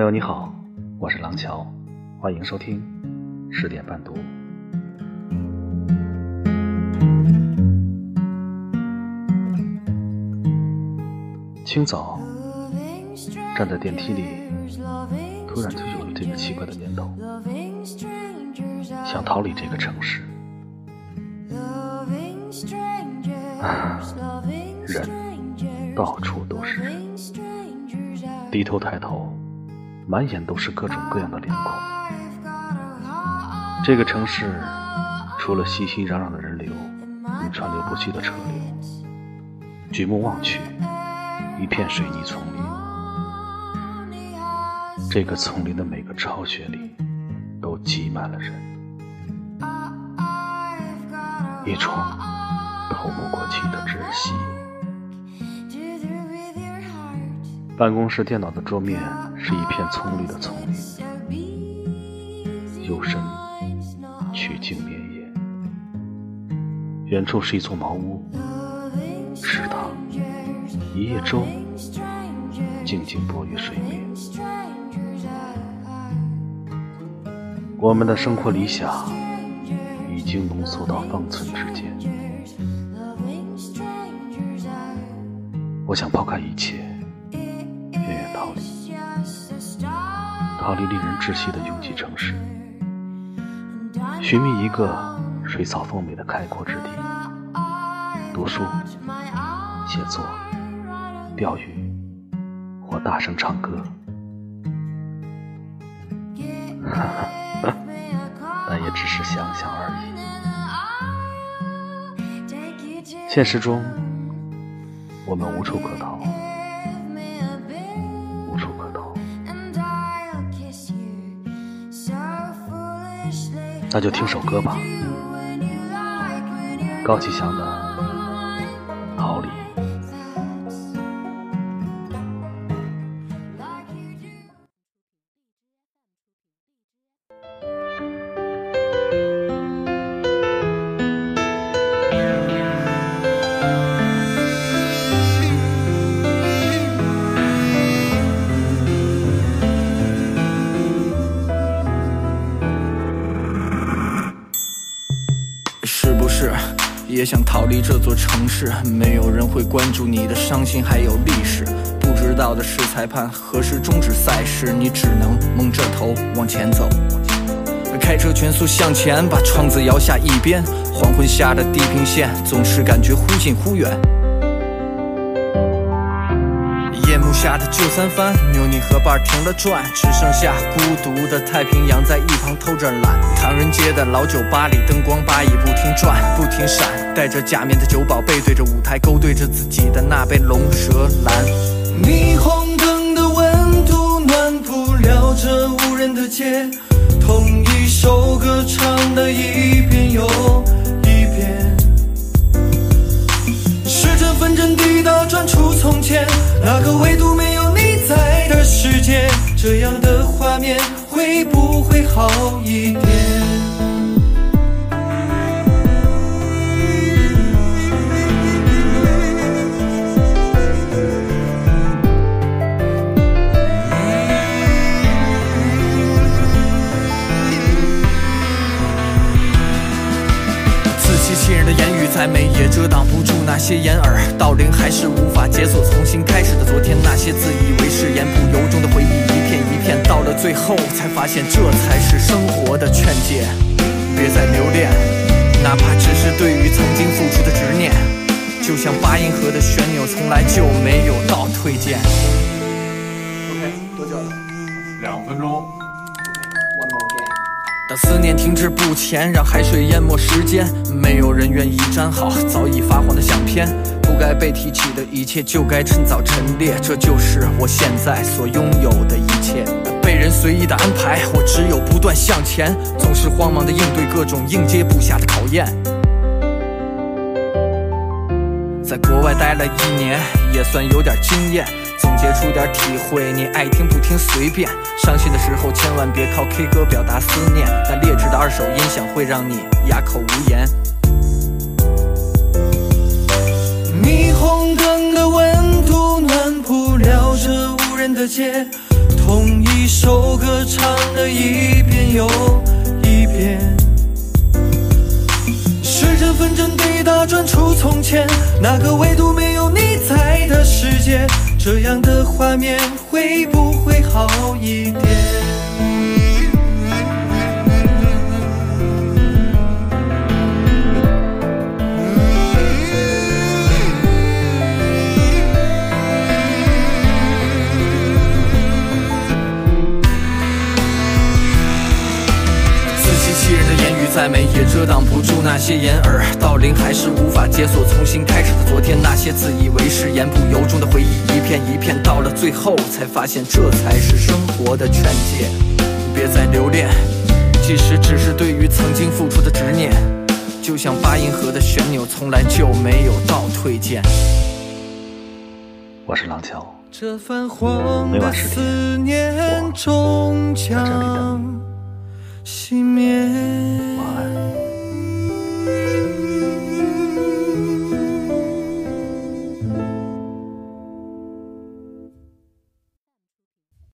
朋友你好，我是廊桥，欢迎收听十点半读。清早站在电梯里，突然就有了这个奇怪的念头，想逃离这个城市。人到处都是人，低头抬头，满眼都是各种各样的脸孔。这个城市除了熙熙攘攘的人流与川流不息的车流，举目望去，一片水泥丛林。这个丛林的每个巢穴里，都挤满了人，一床透不过气的窒息。办公室电脑的桌面是一片葱绿的丛林，幽深曲径绵延。远处是一座茅屋，池塘、一叶舟，静静泊于水面。我们的生活理想已经浓缩到方寸之间。我想抛开一切，逃离，逃离令人窒息的拥挤城市，寻觅一个水草丰美的开阔之地，读书、写作、钓鱼或大声唱歌。哈哈。但也只是想想而已。现实中，我们无处可逃，那就听首歌吧，高启强的《别想逃离这座城市，没有人会关注你的伤心还有历史。不知道的是裁判何时终止赛事，你只能蒙着头往前走。开车全速向前，把窗子摇下一边。黄昏下的地平线总是感觉忽近忽远。夜幕下的旧三番，妞你河畔停了转，只剩下孤独的太平洋在一旁偷着懒。唐人街的老酒吧里，灯光把椅不停转，不停闪。戴着假面的酒保背对着舞台，勾兑着自己的那杯龙舌兰。霓虹灯的温度暖不了这无人的街，同一首歌唱的一遍又转出从前。那个唯独没有你在的世界，这样的画面会不会好一点？再美也遮挡不住那些掩耳盗铃，还是无法解锁重新开始的昨天。那些自以为是言不由衷的回忆，一片一片，到了最后才发现，这才是生活的劝诫。别再留恋，哪怕只是对于曾经付出的执念。就像八音盒的旋钮，从来就没有倒退键。OK，多久了？两分钟。当思念停滞不前，让海水淹没时间，没有人愿意粘好早已发黄的相片。不该被提起的一切，就该趁早陈列。这就是我现在所拥有的一切。被人随意的安排，我只有不断向前，总是慌忙的应对各种应接不暇的考验。在国外待了一年，也算有点经验。总结出点体会，你爱听不听随便。伤心的时候千万别靠 K 歌表达思念，那劣质的二手音响会让你哑口无言。霓虹灯的温度暖不了这无人的街，同一首歌唱了一遍又一遍。时针分针滴答转出从前，那个唯独没的世界，这样的画面会不会好一点？遮挡不住那些掩耳盗铃，还是无法解锁重新开始的昨天。那些自以为是、言不由衷的回忆，一片一片，到了最后才发现，这才是生活的劝诫。别再留恋，即使只是对于曾经付出的执念，就像八音盒的旋钮，从来就没有倒退键。我是廊桥，这泛黄的思念终将熄灭。